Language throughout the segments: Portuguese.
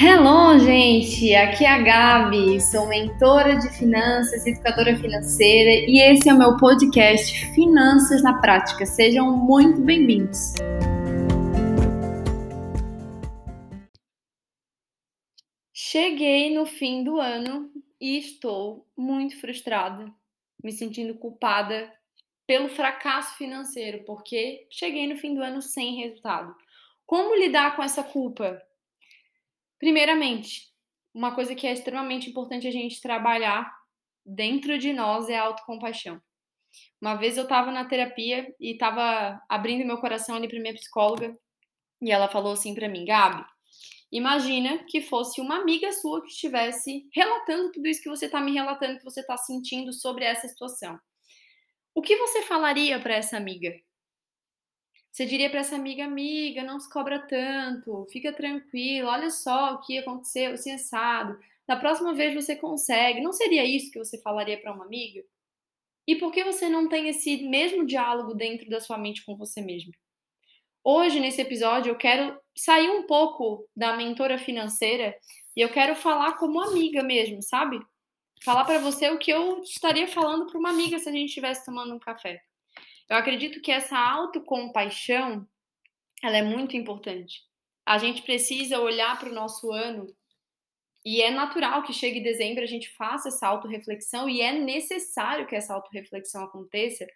Hello, gente! Aqui é a Gabi, sou mentora de finanças, educadora financeira e esse é o meu podcast Finanças na Prática. Sejam muito bem-vindos! Cheguei no fim do ano e estou muito frustrada, me sentindo culpada pelo fracasso financeiro, porque cheguei no fim do ano sem resultado. Como lidar com essa culpa? Primeiramente, uma coisa que é extremamente importante a gente trabalhar dentro de nós é a autocompaixão. Uma vez eu estava na terapia e estava abrindo meu coração ali para minha psicóloga e ela falou assim para mim, Gabi, imagina que fosse uma amiga sua que estivesse relatando tudo isso que você está me relatando, que você está sentindo sobre essa situação. O que você falaria para essa amiga? Você diria para essa amiga, amiga, não se cobra tanto, fica tranquila, olha só o que aconteceu, assim. Da próxima vez você consegue. Não seria isso que você falaria para uma amiga? E por que você não tem esse mesmo diálogo dentro da sua mente com você mesmo? Hoje, nesse episódio, eu quero sair um pouco da mentora financeira e eu quero falar como amiga mesmo, sabe? Falar para você o que eu estaria falando para uma amiga se a gente estivesse tomando um café. Eu acredito que essa autocompaixão, ela é muito importante. A gente precisa olhar para o nosso ano e é natural que chegue dezembro a gente faça essa autorreflexão e é necessário que essa autorreflexão aconteça,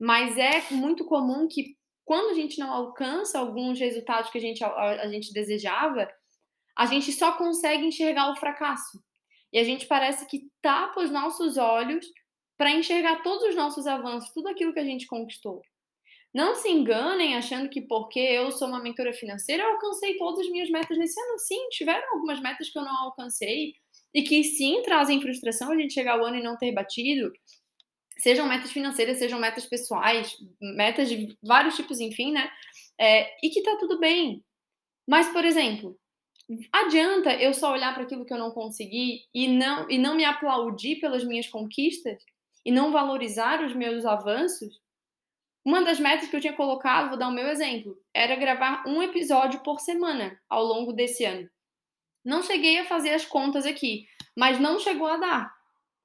mas é muito comum que quando a gente não alcança alguns resultados que a gente, a, a gente desejava, a gente só consegue enxergar o fracasso. E a gente parece que tapa os nossos olhos para enxergar todos os nossos avanços, tudo aquilo que a gente conquistou. Não se enganem achando que porque eu sou uma mentora financeira, eu alcancei todas as minhas metas nesse ano. Sim, tiveram algumas metas que eu não alcancei e que sim trazem frustração a gente chegar ao ano e não ter batido. Sejam metas financeiras, sejam metas pessoais, metas de vários tipos, enfim, né? É, e que tá tudo bem. Mas, por exemplo, adianta eu só olhar para aquilo que eu não consegui e não, e não me aplaudir pelas minhas conquistas? E não valorizar os meus avanços, uma das metas que eu tinha colocado, vou dar o meu exemplo, era gravar um episódio por semana ao longo desse ano. Não cheguei a fazer as contas aqui, mas não chegou a dar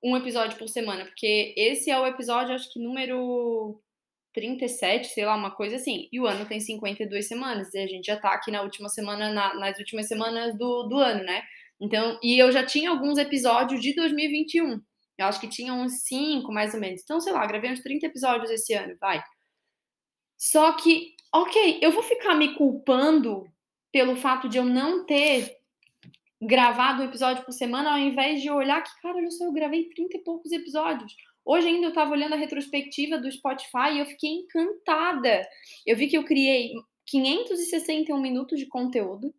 um episódio por semana, porque esse é o episódio, acho que número 37, sei lá, uma coisa assim. E o ano tem 52 semanas, e a gente já tá aqui na última semana, na, nas últimas semanas do, do ano, né? Então, e eu já tinha alguns episódios de 2021. Eu acho que tinha uns 5, mais ou menos. Então, sei lá, gravei uns 30 episódios esse ano, vai. Só que, ok, eu vou ficar me culpando pelo fato de eu não ter gravado um episódio por semana, ao invés de olhar que, cara, olha só, eu gravei 30 e poucos episódios. Hoje ainda eu tava olhando a retrospectiva do Spotify e eu fiquei encantada. Eu vi que eu criei 561 minutos de conteúdo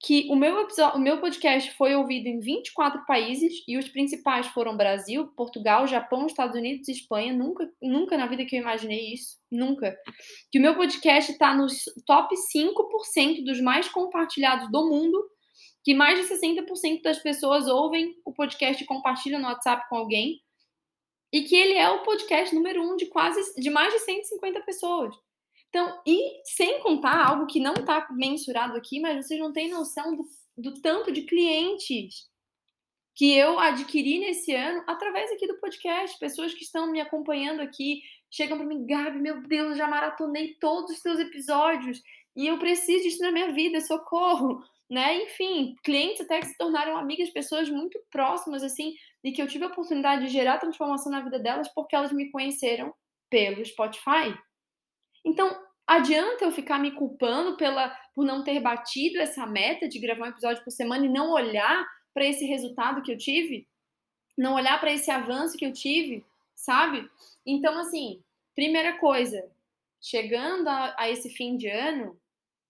que o meu, episódio, o meu podcast foi ouvido em 24 países e os principais foram Brasil, Portugal, Japão, Estados Unidos e Espanha. Nunca, nunca na vida que eu imaginei isso. Nunca. Que o meu podcast está nos top 5% dos mais compartilhados do mundo. Que mais de 60% das pessoas ouvem o podcast e compartilham no WhatsApp com alguém. E que ele é o podcast número um de quase de mais de 150 pessoas. Então, e sem contar algo que não está mensurado aqui, mas vocês não têm noção do, do tanto de clientes que eu adquiri nesse ano através aqui do podcast. Pessoas que estão me acompanhando aqui chegam para mim, Gabi, meu Deus, já maratonei todos os seus episódios e eu preciso disso na minha vida, socorro, né? Enfim, clientes até que se tornaram amigas, pessoas muito próximas, assim, e que eu tive a oportunidade de gerar transformação na vida delas porque elas me conheceram pelo Spotify. Então, adianta eu ficar me culpando pela, por não ter batido essa meta de gravar um episódio por semana e não olhar para esse resultado que eu tive? Não olhar para esse avanço que eu tive, sabe? Então, assim, primeira coisa, chegando a, a esse fim de ano,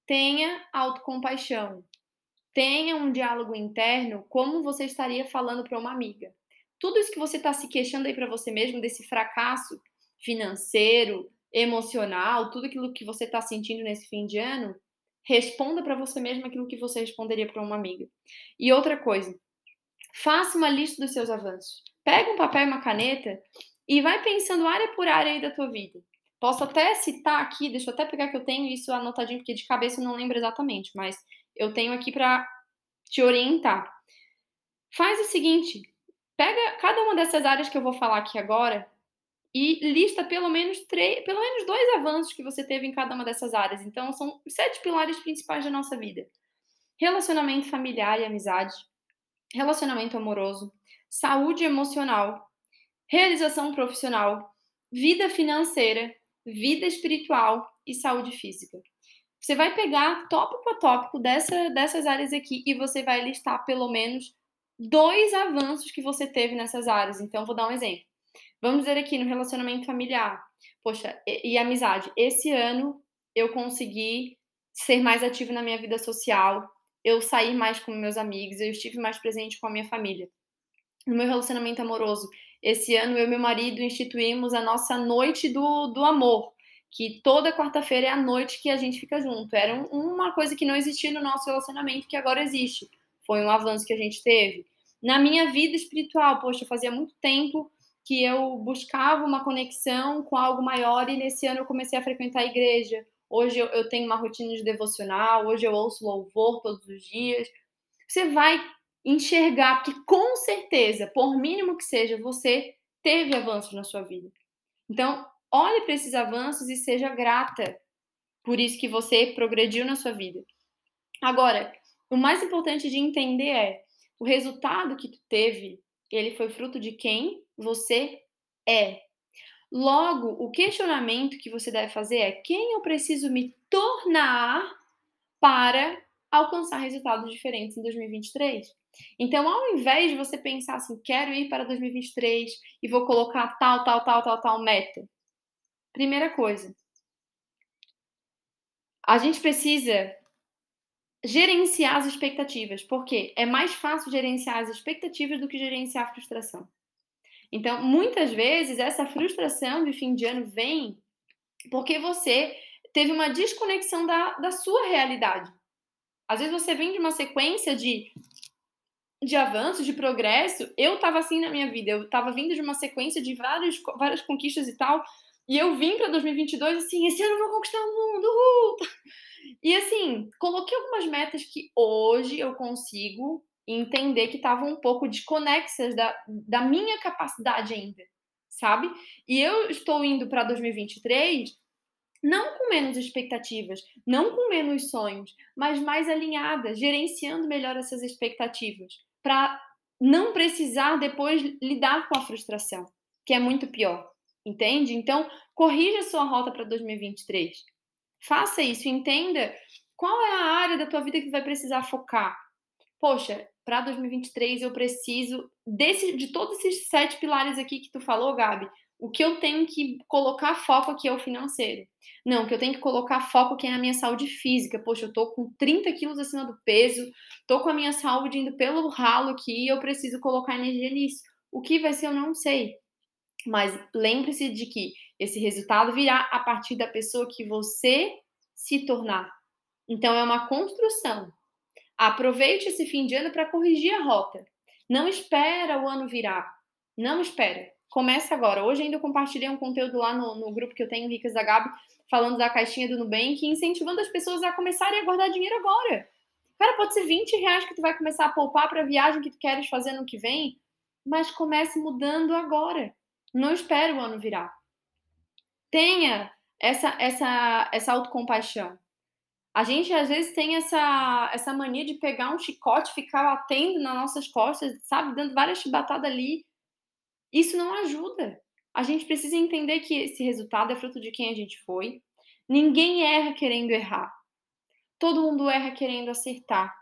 tenha autocompaixão. Tenha um diálogo interno, como você estaria falando para uma amiga. Tudo isso que você está se queixando aí para você mesmo, desse fracasso financeiro, emocional, tudo aquilo que você está sentindo nesse fim de ano, responda para você mesmo aquilo que você responderia para uma amiga. E outra coisa, faça uma lista dos seus avanços. Pega um papel e uma caneta e vai pensando área por área aí da tua vida. Posso até citar aqui, deixa eu até pegar que eu tenho isso anotadinho, porque de cabeça eu não lembro exatamente, mas eu tenho aqui para te orientar. Faz o seguinte: pega cada uma dessas áreas que eu vou falar aqui agora e lista pelo menos três, pelo menos dois avanços que você teve em cada uma dessas áreas. Então, são sete pilares principais da nossa vida: relacionamento familiar e amizade, relacionamento amoroso, saúde emocional, realização profissional, vida financeira, vida espiritual e saúde física. Você vai pegar tópico a tópico dessa, dessas áreas aqui e você vai listar pelo menos dois avanços que você teve nessas áreas. Então, vou dar um exemplo. Vamos dizer aqui no relacionamento familiar. Poxa, e, e amizade. Esse ano eu consegui ser mais ativo na minha vida social, eu saí mais com meus amigos, eu estive mais presente com a minha família. No meu relacionamento amoroso, esse ano eu e meu marido instituímos a nossa noite do, do amor, que toda quarta-feira é a noite que a gente fica junto. Era uma coisa que não existia no nosso relacionamento, que agora existe. Foi um avanço que a gente teve. Na minha vida espiritual, poxa, fazia muito tempo que eu buscava uma conexão com algo maior e nesse ano eu comecei a frequentar a igreja. Hoje eu, eu tenho uma rotina de devocional, hoje eu ouço louvor todos os dias. Você vai enxergar que com certeza, por mínimo que seja, você teve avanços na sua vida. Então, olhe para esses avanços e seja grata por isso que você progrediu na sua vida. Agora, o mais importante de entender é o resultado que tu teve, ele foi fruto de quem você é. Logo, o questionamento que você deve fazer é quem eu preciso me tornar para alcançar resultados diferentes em 2023. Então, ao invés de você pensar assim, quero ir para 2023 e vou colocar tal, tal, tal, tal, tal meta. Primeira coisa, a gente precisa gerenciar as expectativas, porque é mais fácil gerenciar as expectativas do que gerenciar a frustração. Então, muitas vezes, essa frustração de fim de ano vem porque você teve uma desconexão da, da sua realidade. Às vezes você vem de uma sequência de de avanço, de progresso, eu tava assim na minha vida. Eu tava vindo de uma sequência de várias, várias conquistas e tal. E eu vim para 2022 assim, esse ano eu vou conquistar o mundo. Uhul! E assim, coloquei algumas metas que hoje eu consigo entender que estavam um pouco desconexas da, da minha capacidade ainda, sabe? E eu estou indo para 2023 não com menos expectativas, não com menos sonhos, mas mais alinhada, gerenciando melhor essas expectativas, para não precisar depois lidar com a frustração, que é muito pior, entende? Então, corrija sua rota para 2023. Faça isso, entenda qual é a área da tua vida que vai precisar focar. Poxa, para 2023 eu preciso desse, de todos esses sete pilares aqui que tu falou, Gabi. O que eu tenho que colocar foco aqui é o financeiro. Não, o que eu tenho que colocar foco aqui é na minha saúde física. Poxa, eu tô com 30 quilos acima do peso, tô com a minha saúde indo pelo ralo aqui, eu preciso colocar energia nisso. O que vai ser, eu não sei. Mas lembre-se de que esse resultado virá a partir da pessoa que você se tornar. Então é uma construção. Aproveite esse fim de ano para corrigir a rota. Não espera o ano virar. Não espera. Começa agora. Hoje ainda eu compartilhei um conteúdo lá no, no grupo que eu tenho, Ricas da Gabi, falando da caixinha do Nubank, incentivando as pessoas a começarem a guardar dinheiro agora. Cara, pode ser 20 reais que tu vai começar a poupar para a viagem que tu queres fazer no que vem, mas comece mudando agora. Não espere o ano virar. Tenha essa, essa, essa autocompaixão. A gente às vezes tem essa, essa mania de pegar um chicote, ficar batendo nas nossas costas, sabe, dando várias chibatadas ali isso não ajuda. A gente precisa entender que esse resultado é fruto de quem a gente foi. Ninguém erra querendo errar. Todo mundo erra querendo acertar.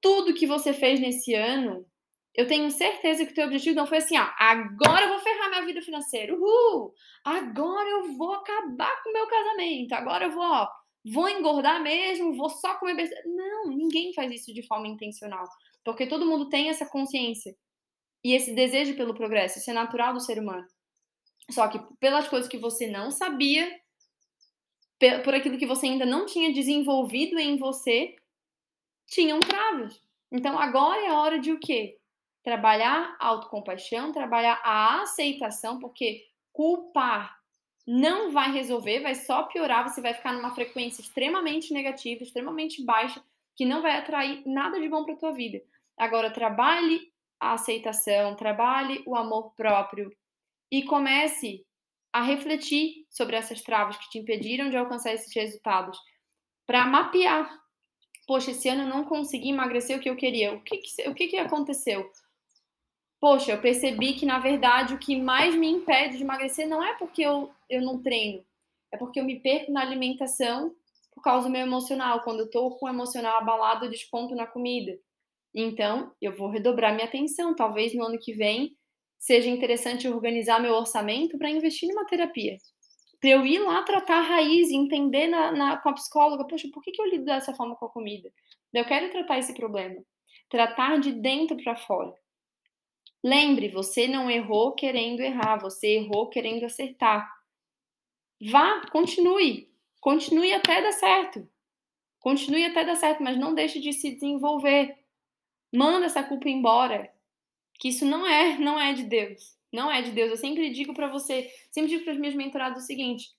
Tudo que você fez nesse ano, eu tenho certeza que o teu objetivo não foi assim, ó, agora eu vou ferrar minha vida financeira. Uhul! Agora eu vou acabar com o meu casamento. Agora eu vou, ó, vou engordar mesmo, vou só comer besteira. Não, ninguém faz isso de forma intencional. Porque todo mundo tem essa consciência e esse desejo pelo progresso, isso é natural do ser humano. Só que pelas coisas que você não sabia, por aquilo que você ainda não tinha desenvolvido em você, tinham travas. Então agora é a hora de o quê? Trabalhar a autocompaixão, trabalhar a aceitação, porque culpar não vai resolver, vai só piorar, você vai ficar numa frequência extremamente negativa, extremamente baixa, que não vai atrair nada de bom para tua vida. Agora trabalhe a aceitação, trabalhe o amor próprio e comece a refletir sobre essas travas que te impediram de alcançar esses resultados, para mapear. Poxa, esse ano eu não consegui emagrecer o que eu queria. O que, que o que, que aconteceu? Poxa, eu percebi que, na verdade, o que mais me impede de emagrecer não é porque eu, eu não treino, é porque eu me perco na alimentação por causa do meu emocional. Quando eu tô com o emocional abalado, eu desconto na comida. Então, eu vou redobrar minha atenção. Talvez no ano que vem seja interessante organizar meu orçamento para investir numa terapia. Para eu ir lá tratar a raiz entender na, na, com a psicóloga, poxa, por que, que eu lido dessa forma com a comida? Eu quero tratar esse problema. Tratar de dentro para fora. Lembre, você não errou querendo errar, você errou querendo acertar. Vá, continue. Continue até dar certo. Continue até dar certo, mas não deixe de se desenvolver. Manda essa culpa embora que isso não é, não é de Deus. Não é de Deus. Eu sempre digo para você, sempre digo para os meus mentorados o seguinte: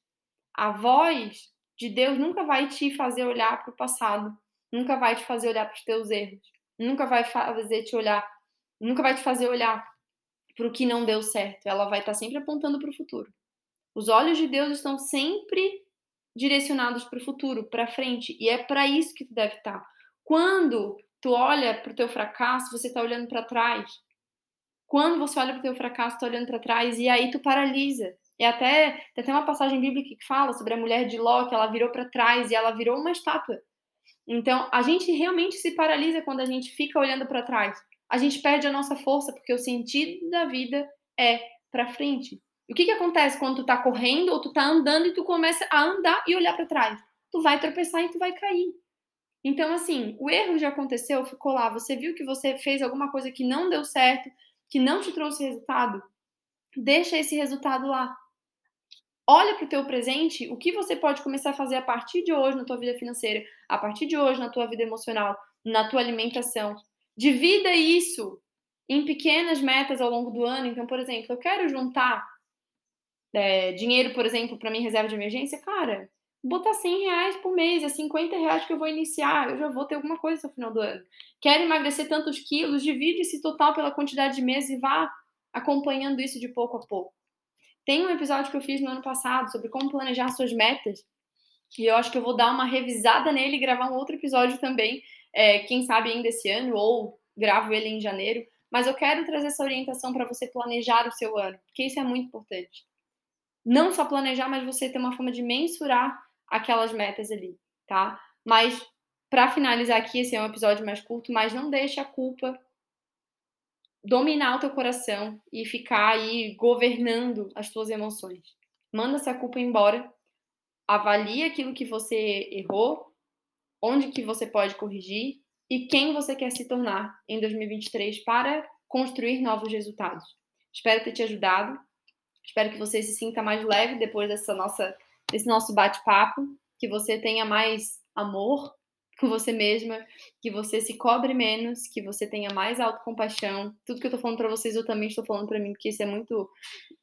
a voz de Deus nunca vai te fazer olhar para o passado, nunca vai te fazer olhar para os teus erros, nunca vai fazer te olhar, nunca vai te fazer olhar para o que não deu certo. Ela vai estar tá sempre apontando para o futuro. Os olhos de Deus estão sempre direcionados para o futuro, para frente, e é para isso que tu deve estar. Tá. Quando tu olha para o teu fracasso, você está olhando para trás. Quando você olha para o teu fracasso, está olhando para trás e aí tu paralisa. E até tem até uma passagem bíblica que fala sobre a mulher de Ló, que ela virou para trás e ela virou uma estátua. Então, a gente realmente se paralisa quando a gente fica olhando para trás. A gente perde a nossa força porque o sentido da vida é para frente. E o que que acontece quando tu tá correndo ou tu tá andando e tu começa a andar e olhar para trás? Tu vai tropeçar e tu vai cair. Então, assim, o erro já aconteceu, ficou lá. Você viu que você fez alguma coisa que não deu certo, que não te trouxe resultado, deixa esse resultado lá. Olha para o teu presente, o que você pode começar a fazer a partir de hoje na tua vida financeira, a partir de hoje na tua vida emocional, na tua alimentação. Divida isso em pequenas metas ao longo do ano. Então, por exemplo, eu quero juntar é, dinheiro, por exemplo, para minha reserva de emergência. Cara, botar 100 reais por mês, é 50 reais que eu vou iniciar, eu já vou ter alguma coisa no final do ano. Quer emagrecer tantos quilos, divide esse total pela quantidade de meses e vá acompanhando isso de pouco a pouco. Tem um episódio que eu fiz no ano passado sobre como planejar suas metas, e eu acho que eu vou dar uma revisada nele e gravar um outro episódio também, é, quem sabe ainda esse ano, ou gravo ele em janeiro. Mas eu quero trazer essa orientação para você planejar o seu ano, porque isso é muito importante. Não só planejar, mas você ter uma forma de mensurar aquelas metas ali, tá? Mas para finalizar aqui, esse é um episódio mais curto, mas não deixe a culpa dominar o teu coração e ficar aí governando as tuas emoções. Manda essa culpa embora, avalie aquilo que você errou, onde que você pode corrigir e quem você quer se tornar em 2023 para construir novos resultados. Espero ter te ajudado. Espero que você se sinta mais leve depois dessa nossa desse nosso bate-papo, que você tenha mais amor com você mesma, que você se cobre menos, que você tenha mais autocompaixão. Tudo que eu tô falando para vocês, eu também estou falando para mim, porque isso é muito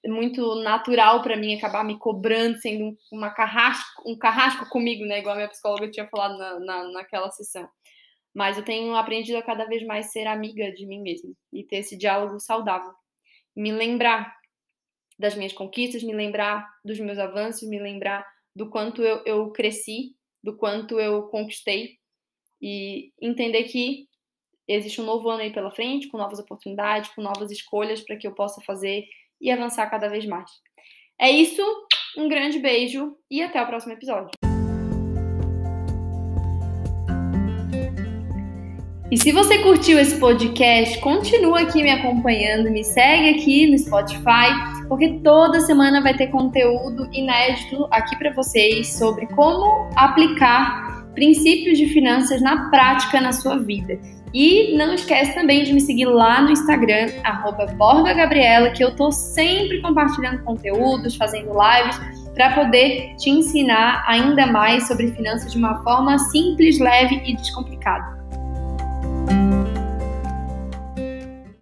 muito natural para mim acabar me cobrando, sendo uma carrasco, um carrasco comigo, né, igual a minha psicóloga tinha falado na, na, naquela sessão. Mas eu tenho aprendido a cada vez mais ser amiga de mim mesma e ter esse diálogo saudável. Me lembrar das minhas conquistas, me lembrar dos meus avanços, me lembrar do quanto eu, eu cresci, do quanto eu conquistei e entender que existe um novo ano aí pela frente, com novas oportunidades, com novas escolhas para que eu possa fazer e avançar cada vez mais. É isso, um grande beijo e até o próximo episódio. E se você curtiu esse podcast, continua aqui me acompanhando, me segue aqui no Spotify, porque toda semana vai ter conteúdo inédito aqui para vocês sobre como aplicar princípios de finanças na prática na sua vida. E não esquece também de me seguir lá no Instagram, BorgaGabriela, que eu tô sempre compartilhando conteúdos, fazendo lives, para poder te ensinar ainda mais sobre finanças de uma forma simples, leve e descomplicada.